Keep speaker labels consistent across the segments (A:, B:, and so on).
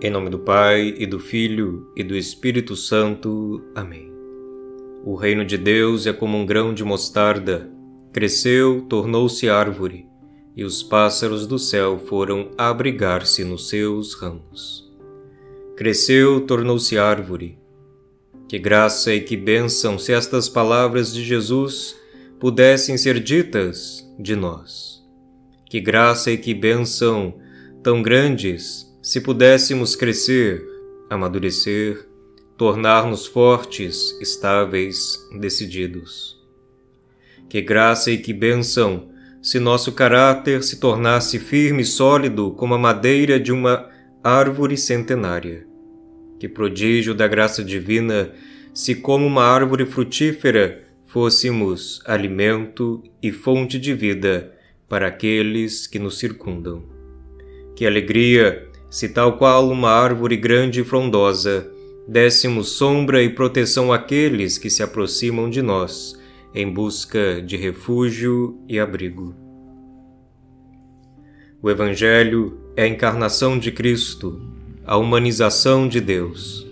A: Em nome do Pai, e do Filho, e do Espírito Santo. Amém. O reino de Deus é como um grão de mostarda. Cresceu, tornou-se árvore, e os pássaros do céu foram abrigar-se nos seus ramos. Cresceu, tornou-se árvore. Que graça e que bênção se estas palavras de Jesus pudessem ser ditas de nós. Que graça e que bênção tão grandes se pudéssemos crescer, amadurecer, tornar-nos fortes, estáveis, decididos. Que graça e que bênção se nosso caráter se tornasse firme e sólido como a madeira de uma árvore centenária. Que prodígio da graça divina se, como uma árvore frutífera, fôssemos alimento e fonte de vida para aqueles que nos circundam. Que alegria se tal qual uma árvore grande e frondosa, dessemos sombra e proteção àqueles que se aproximam de nós, em busca de refúgio e abrigo. O Evangelho é a encarnação de Cristo, a humanização de Deus.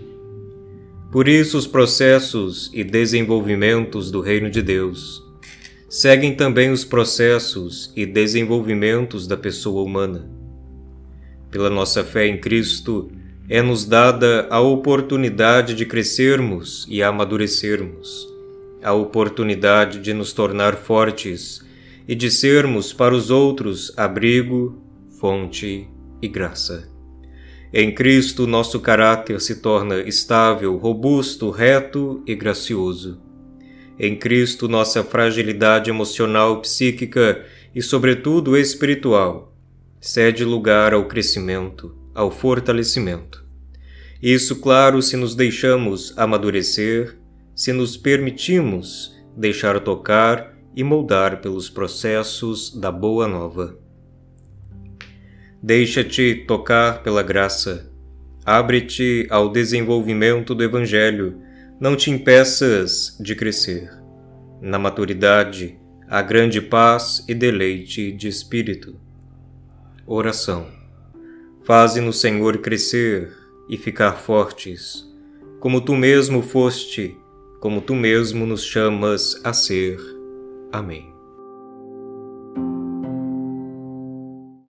A: Por isso, os processos e desenvolvimentos do Reino de Deus seguem também os processos e desenvolvimentos da pessoa humana pela nossa fé em Cristo, é-nos dada a oportunidade de crescermos e amadurecermos, a oportunidade de nos tornar fortes e de sermos para os outros abrigo, fonte e graça. Em Cristo, nosso caráter se torna estável, robusto, reto e gracioso. Em Cristo, nossa fragilidade emocional, psíquica e, sobretudo, espiritual cede lugar ao crescimento, ao fortalecimento. Isso, claro, se nos deixamos amadurecer, se nos permitimos deixar tocar e moldar pelos processos da Boa Nova. Deixa-te tocar pela graça. Abre-te ao desenvolvimento do Evangelho. Não te impeças de crescer. Na maturidade, há grande paz e deleite de espírito. Oração. Faze-nos, Senhor, crescer e ficar fortes, como tu mesmo foste, como tu mesmo nos chamas a ser. Amém.